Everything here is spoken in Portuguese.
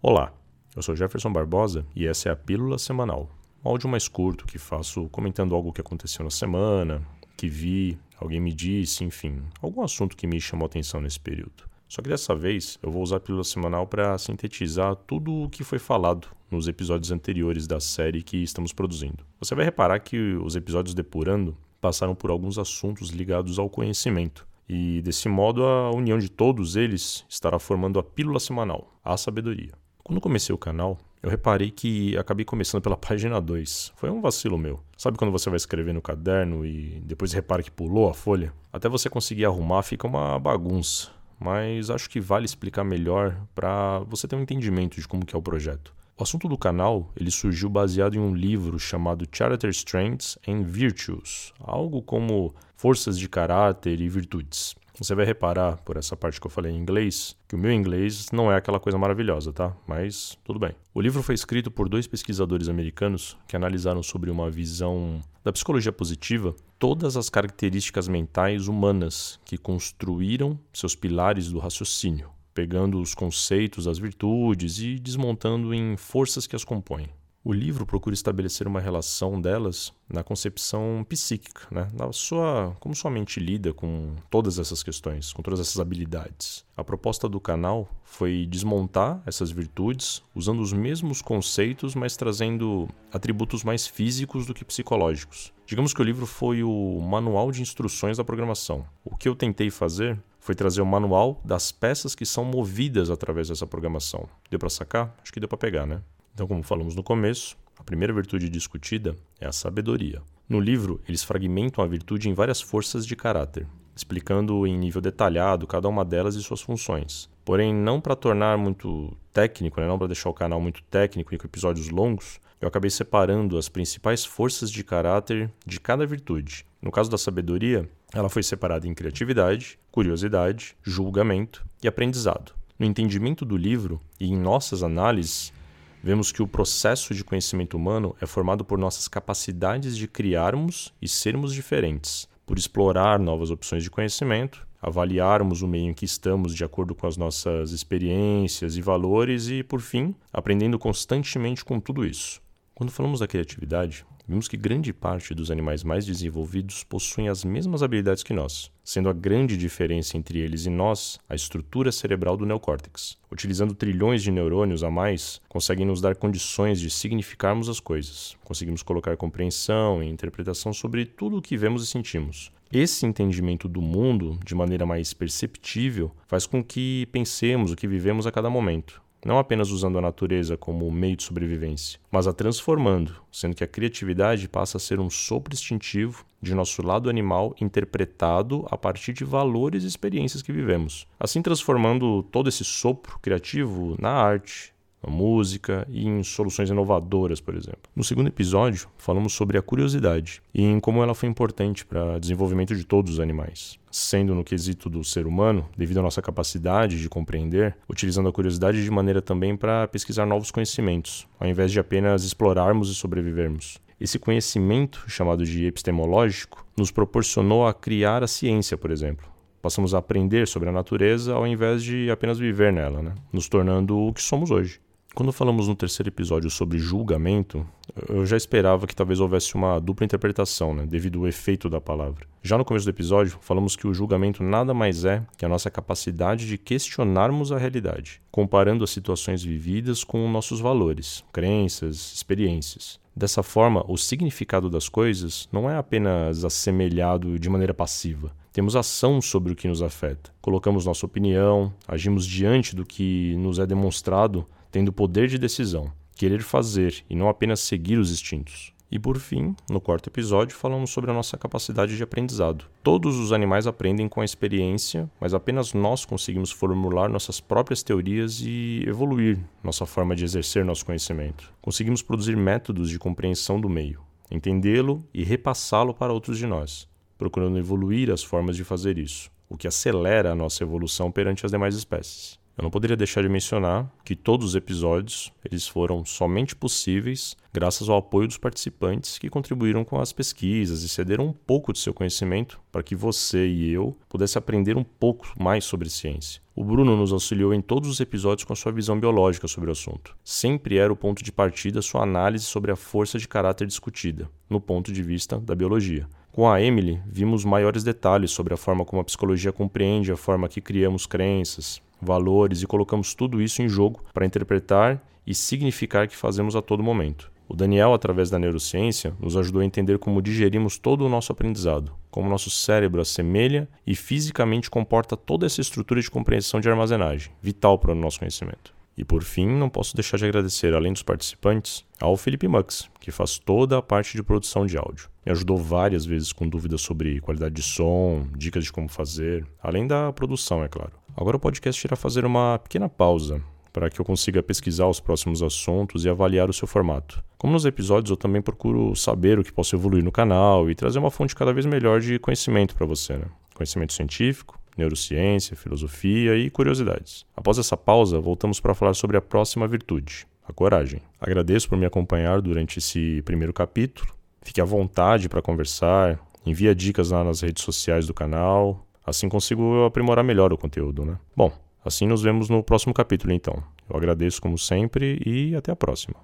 Olá, eu sou Jefferson Barbosa e essa é a Pílula Semanal, um áudio mais curto que faço comentando algo que aconteceu na semana, que vi, alguém me disse, enfim, algum assunto que me chamou atenção nesse período. Só que dessa vez eu vou usar a Pílula Semanal para sintetizar tudo o que foi falado nos episódios anteriores da série que estamos produzindo. Você vai reparar que os episódios Depurando passaram por alguns assuntos ligados ao conhecimento. E desse modo, a união de todos eles estará formando a Pílula Semanal, a Sabedoria. Quando comecei o canal, eu reparei que acabei começando pela página 2. Foi um vacilo meu. Sabe quando você vai escrever no caderno e depois repara que pulou a folha? Até você conseguir arrumar fica uma bagunça. Mas acho que vale explicar melhor para você ter um entendimento de como que é o projeto. O assunto do canal ele surgiu baseado em um livro chamado Character Strengths and Virtues, algo como forças de caráter e virtudes. Você vai reparar, por essa parte que eu falei em inglês, que o meu inglês não é aquela coisa maravilhosa, tá? Mas tudo bem. O livro foi escrito por dois pesquisadores americanos que analisaram sobre uma visão da psicologia positiva todas as características mentais humanas que construíram seus pilares do raciocínio, pegando os conceitos, as virtudes e desmontando em forças que as compõem. O livro procura estabelecer uma relação delas na concepção psíquica, né? na sua, como sua mente lida com todas essas questões, com todas essas habilidades. A proposta do canal foi desmontar essas virtudes usando os mesmos conceitos, mas trazendo atributos mais físicos do que psicológicos. Digamos que o livro foi o manual de instruções da programação. O que eu tentei fazer foi trazer o manual das peças que são movidas através dessa programação. Deu para sacar? Acho que deu para pegar, né? Então, como falamos no começo, a primeira virtude discutida é a sabedoria. No livro, eles fragmentam a virtude em várias forças de caráter, explicando em nível detalhado cada uma delas e suas funções. Porém, não para tornar muito técnico, né? não para deixar o canal muito técnico e com episódios longos, eu acabei separando as principais forças de caráter de cada virtude. No caso da sabedoria, ela foi separada em criatividade, curiosidade, julgamento e aprendizado. No entendimento do livro e em nossas análises, vemos que o processo de conhecimento humano é formado por nossas capacidades de criarmos e sermos diferentes, por explorar novas opções de conhecimento, avaliarmos o meio em que estamos de acordo com as nossas experiências e valores e, por fim, aprendendo constantemente com tudo isso. Quando falamos da criatividade, vimos que grande parte dos animais mais desenvolvidos possuem as mesmas habilidades que nós, sendo a grande diferença entre eles e nós a estrutura cerebral do neocórtex. Utilizando trilhões de neurônios a mais, conseguem nos dar condições de significarmos as coisas. Conseguimos colocar compreensão e interpretação sobre tudo o que vemos e sentimos. Esse entendimento do mundo, de maneira mais perceptível, faz com que pensemos o que vivemos a cada momento, não apenas usando a natureza como meio de sobrevivência, mas a transformando, sendo que a criatividade passa a ser um sopro instintivo de nosso lado animal interpretado a partir de valores e experiências que vivemos, assim transformando todo esse sopro criativo na arte, na música e em soluções inovadoras, por exemplo. No segundo episódio, falamos sobre a curiosidade e em como ela foi importante para o desenvolvimento de todos os animais. Sendo no quesito do ser humano, devido à nossa capacidade de compreender, utilizando a curiosidade de maneira também para pesquisar novos conhecimentos, ao invés de apenas explorarmos e sobrevivermos. Esse conhecimento, chamado de epistemológico, nos proporcionou a criar a ciência, por exemplo, passamos a aprender sobre a natureza ao invés de apenas viver nela, né? nos tornando o que somos hoje. Quando falamos no terceiro episódio sobre julgamento, eu já esperava que talvez houvesse uma dupla interpretação, né, devido ao efeito da palavra. Já no começo do episódio, falamos que o julgamento nada mais é que a nossa capacidade de questionarmos a realidade, comparando as situações vividas com nossos valores, crenças, experiências. Dessa forma, o significado das coisas não é apenas assemelhado de maneira passiva. Temos ação sobre o que nos afeta. Colocamos nossa opinião, agimos diante do que nos é demonstrado tendo poder de decisão, querer fazer e não apenas seguir os instintos. E por fim, no quarto episódio, falamos sobre a nossa capacidade de aprendizado. Todos os animais aprendem com a experiência, mas apenas nós conseguimos formular nossas próprias teorias e evoluir nossa forma de exercer nosso conhecimento. Conseguimos produzir métodos de compreensão do meio, entendê-lo e repassá-lo para outros de nós, procurando evoluir as formas de fazer isso, o que acelera a nossa evolução perante as demais espécies. Eu não poderia deixar de mencionar que todos os episódios eles foram somente possíveis graças ao apoio dos participantes que contribuíram com as pesquisas e cederam um pouco de seu conhecimento para que você e eu pudesse aprender um pouco mais sobre ciência. O Bruno nos auxiliou em todos os episódios com a sua visão biológica sobre o assunto. Sempre era o ponto de partida sua análise sobre a força de caráter discutida, no ponto de vista da biologia. Com a Emily, vimos maiores detalhes sobre a forma como a psicologia compreende a forma que criamos crenças, valores e colocamos tudo isso em jogo para interpretar e significar que fazemos a todo momento. O Daniel, através da neurociência, nos ajudou a entender como digerimos todo o nosso aprendizado, como nosso cérebro assemelha e fisicamente comporta toda essa estrutura de compreensão de armazenagem, vital para o nosso conhecimento. E por fim, não posso deixar de agradecer, além dos participantes, ao Felipe Mux, que faz toda a parte de produção de áudio. Me ajudou várias vezes com dúvidas sobre qualidade de som, dicas de como fazer, além da produção, é claro. Agora o podcast irá fazer uma pequena pausa para que eu consiga pesquisar os próximos assuntos e avaliar o seu formato. Como nos episódios, eu também procuro saber o que posso evoluir no canal e trazer uma fonte cada vez melhor de conhecimento para você. Né? Conhecimento científico, neurociência, filosofia e curiosidades. Após essa pausa, voltamos para falar sobre a próxima virtude, a coragem. Agradeço por me acompanhar durante esse primeiro capítulo. Fique à vontade para conversar, envia dicas lá nas redes sociais do canal, Assim consigo aprimorar melhor o conteúdo, né? Bom, assim nos vemos no próximo capítulo então. Eu agradeço como sempre e até a próxima.